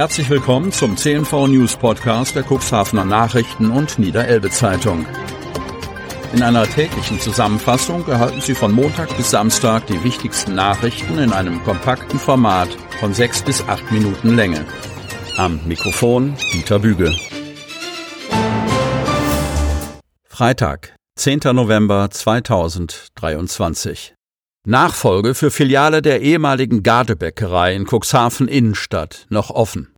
Herzlich willkommen zum CNV News Podcast der Cuxhavener Nachrichten und Niederelbe Zeitung. In einer täglichen Zusammenfassung erhalten Sie von Montag bis Samstag die wichtigsten Nachrichten in einem kompakten Format von sechs bis acht Minuten Länge. Am Mikrofon Dieter Büge. Freitag, 10. November 2023. Nachfolge für Filiale der ehemaligen Gardebäckerei in Cuxhaven Innenstadt noch offen.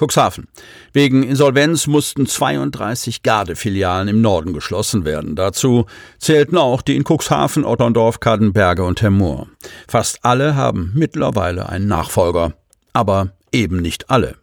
Cuxhaven. Wegen Insolvenz mussten 32 Gardefilialen im Norden geschlossen werden. Dazu zählten auch die in Cuxhaven, Otterndorf, Kadenberge und Hemmoor. Fast alle haben mittlerweile einen Nachfolger. Aber eben nicht alle.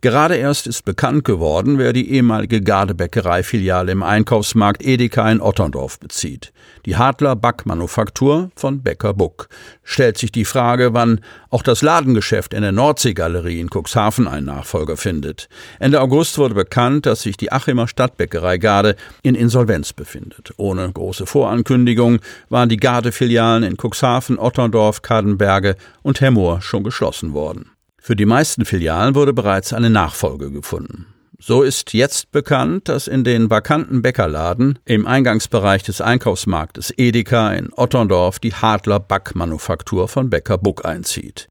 Gerade erst ist bekannt geworden, wer die ehemalige Gardebäckerei-Filiale im Einkaufsmarkt Edeka in Otterndorf bezieht. Die Hadler Backmanufaktur von Bäcker Buck. Stellt sich die Frage, wann auch das Ladengeschäft in der Nordseegalerie in Cuxhaven einen Nachfolger findet. Ende August wurde bekannt, dass sich die Achimer Stadtbäckerei Garde in Insolvenz befindet. Ohne große Vorankündigung waren die Garde-Filialen in Cuxhaven, Otterndorf, Kadenberge und Hemmoor schon geschlossen worden. Für die meisten Filialen wurde bereits eine Nachfolge gefunden. So ist jetzt bekannt, dass in den vakanten Bäckerladen im Eingangsbereich des Einkaufsmarktes Edeka in Otterndorf die Hadler Backmanufaktur von Bäcker Buck einzieht.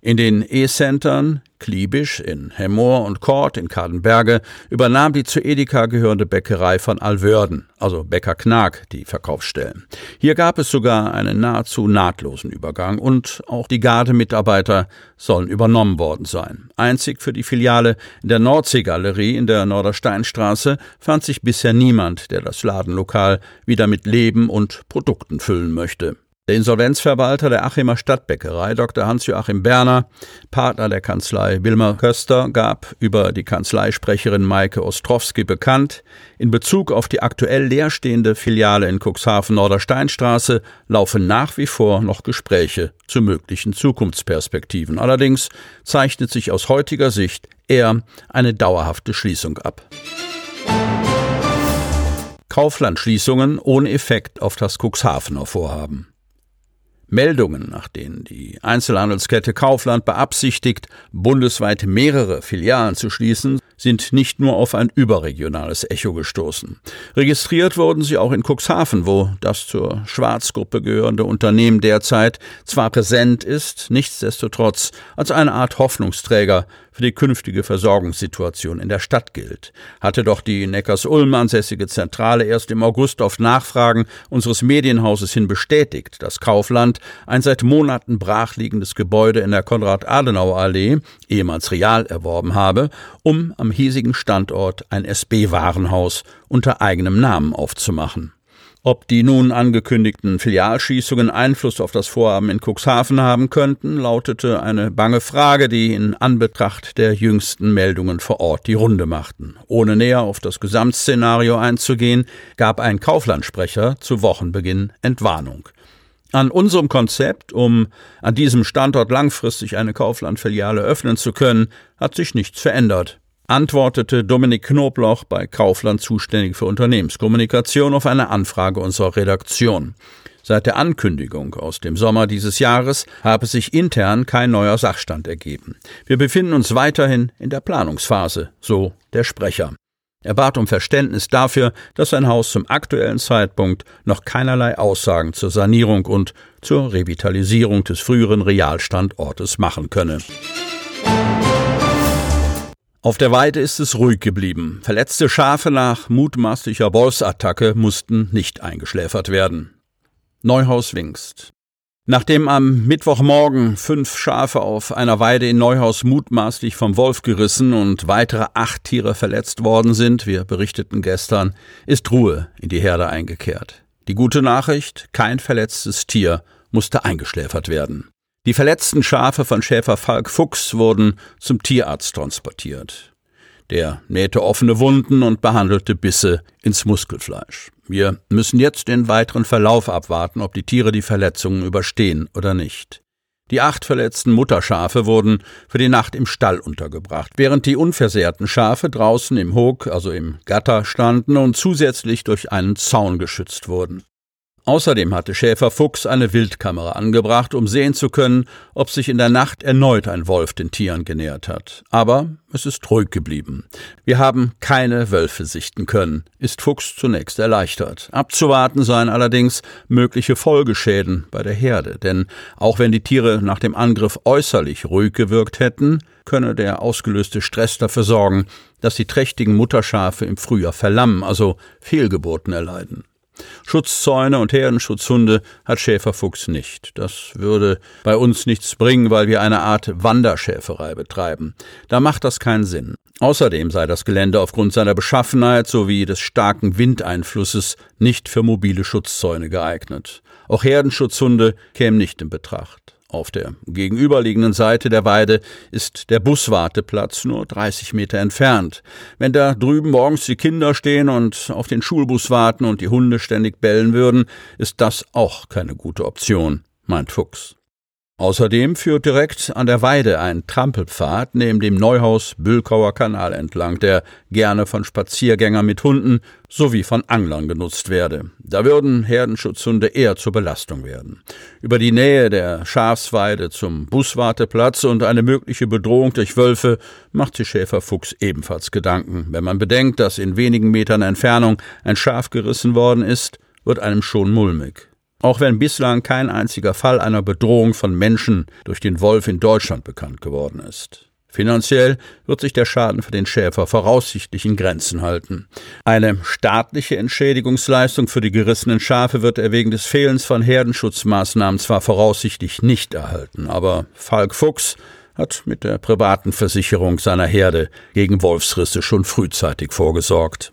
In den E-Centern Kliebisch in Hemmoor und Kort in Kadenberge übernahm die zu Edeka gehörende Bäckerei von Alwörden, also Bäcker Knag, die Verkaufsstellen. Hier gab es sogar einen nahezu nahtlosen Übergang und auch die Gardemitarbeiter sollen übernommen worden sein. Einzig für die Filiale in der Nordseegalerie in der Nordersteinstraße fand sich bisher niemand, der das Ladenlokal wieder mit Leben und Produkten füllen möchte. Der Insolvenzverwalter der Achimer Stadtbäckerei, Dr. Hans-Joachim Berner, Partner der Kanzlei Wilmer Köster, gab über die Kanzleisprecherin Maike Ostrowski bekannt, in Bezug auf die aktuell leerstehende Filiale in Cuxhaven Nordersteinstraße laufen nach wie vor noch Gespräche zu möglichen Zukunftsperspektiven. Allerdings zeichnet sich aus heutiger Sicht eher eine dauerhafte Schließung ab. Kauflandschließungen ohne Effekt auf das Cuxhavener Vorhaben. Meldungen, nach denen die Einzelhandelskette Kaufland beabsichtigt, bundesweit mehrere Filialen zu schließen, sind nicht nur auf ein überregionales Echo gestoßen. Registriert wurden sie auch in Cuxhaven, wo das zur Schwarzgruppe gehörende Unternehmen derzeit zwar präsent ist, nichtsdestotrotz als eine Art Hoffnungsträger für die künftige Versorgungssituation in der Stadt gilt. Hatte doch die Neckars-Ulm ansässige Zentrale erst im August auf Nachfragen unseres Medienhauses hin bestätigt, dass Kaufland ein seit Monaten brachliegendes Gebäude in der Konrad-Adenauer-Allee, ehemals Real, erworben habe, um am hiesigen Standort ein SB-Warenhaus unter eigenem Namen aufzumachen. Ob die nun angekündigten Filialschießungen Einfluss auf das Vorhaben in Cuxhaven haben könnten, lautete eine bange Frage, die in Anbetracht der jüngsten Meldungen vor Ort die Runde machten. Ohne näher auf das Gesamtszenario einzugehen, gab ein Kauflandsprecher zu Wochenbeginn Entwarnung. An unserem Konzept, um an diesem Standort langfristig eine Kauflandfiliale öffnen zu können, hat sich nichts verändert antwortete Dominik Knobloch bei Kaufland zuständig für Unternehmenskommunikation auf eine Anfrage unserer Redaktion. Seit der Ankündigung aus dem Sommer dieses Jahres habe sich intern kein neuer Sachstand ergeben. Wir befinden uns weiterhin in der Planungsphase, so der Sprecher. Er bat um Verständnis dafür, dass sein Haus zum aktuellen Zeitpunkt noch keinerlei Aussagen zur Sanierung und zur Revitalisierung des früheren Realstandortes machen könne. Auf der Weide ist es ruhig geblieben. Verletzte Schafe nach mutmaßlicher Wolfsattacke mussten nicht eingeschläfert werden. Neuhaus Wingst. Nachdem am Mittwochmorgen fünf Schafe auf einer Weide in Neuhaus mutmaßlich vom Wolf gerissen und weitere acht Tiere verletzt worden sind, wir berichteten gestern, ist Ruhe in die Herde eingekehrt. Die gute Nachricht, kein verletztes Tier musste eingeschläfert werden. Die verletzten Schafe von Schäfer Falk Fuchs wurden zum Tierarzt transportiert. Der nähte offene Wunden und behandelte Bisse ins Muskelfleisch. Wir müssen jetzt den weiteren Verlauf abwarten, ob die Tiere die Verletzungen überstehen oder nicht. Die acht verletzten Mutterschafe wurden für die Nacht im Stall untergebracht, während die unversehrten Schafe draußen im Hog, also im Gatter, standen und zusätzlich durch einen Zaun geschützt wurden. Außerdem hatte Schäfer Fuchs eine Wildkamera angebracht, um sehen zu können, ob sich in der Nacht erneut ein Wolf den Tieren genähert hat. Aber es ist ruhig geblieben. Wir haben keine Wölfe sichten können, ist Fuchs zunächst erleichtert. Abzuwarten seien allerdings mögliche Folgeschäden bei der Herde, denn auch wenn die Tiere nach dem Angriff äußerlich ruhig gewirkt hätten, könne der ausgelöste Stress dafür sorgen, dass die trächtigen Mutterschafe im Frühjahr verlammen, also Fehlgeburten erleiden. Schutzzäune und Herdenschutzhunde hat Schäferfuchs nicht. Das würde bei uns nichts bringen, weil wir eine Art Wanderschäferei betreiben. Da macht das keinen Sinn. Außerdem sei das Gelände aufgrund seiner Beschaffenheit sowie des starken Windeinflusses nicht für mobile Schutzzäune geeignet. Auch Herdenschutzhunde kämen nicht in Betracht. Auf der gegenüberliegenden Seite der Weide ist der Buswarteplatz nur 30 Meter entfernt. Wenn da drüben morgens die Kinder stehen und auf den Schulbus warten und die Hunde ständig bellen würden, ist das auch keine gute Option, meint Fuchs. Außerdem führt direkt an der Weide ein Trampelpfad neben dem Neuhaus-Bülkauer Kanal entlang, der gerne von Spaziergängern mit Hunden sowie von Anglern genutzt werde. Da würden Herdenschutzhunde eher zur Belastung werden. Über die Nähe der Schafsweide zum Buswarteplatz und eine mögliche Bedrohung durch Wölfe macht sich Schäferfuchs ebenfalls Gedanken. Wenn man bedenkt, dass in wenigen Metern Entfernung ein Schaf gerissen worden ist, wird einem schon mulmig. Auch wenn bislang kein einziger Fall einer Bedrohung von Menschen durch den Wolf in Deutschland bekannt geworden ist. Finanziell wird sich der Schaden für den Schäfer voraussichtlich in Grenzen halten. Eine staatliche Entschädigungsleistung für die gerissenen Schafe wird er wegen des Fehlens von Herdenschutzmaßnahmen zwar voraussichtlich nicht erhalten, aber Falk Fuchs hat mit der privaten Versicherung seiner Herde gegen Wolfsrisse schon frühzeitig vorgesorgt.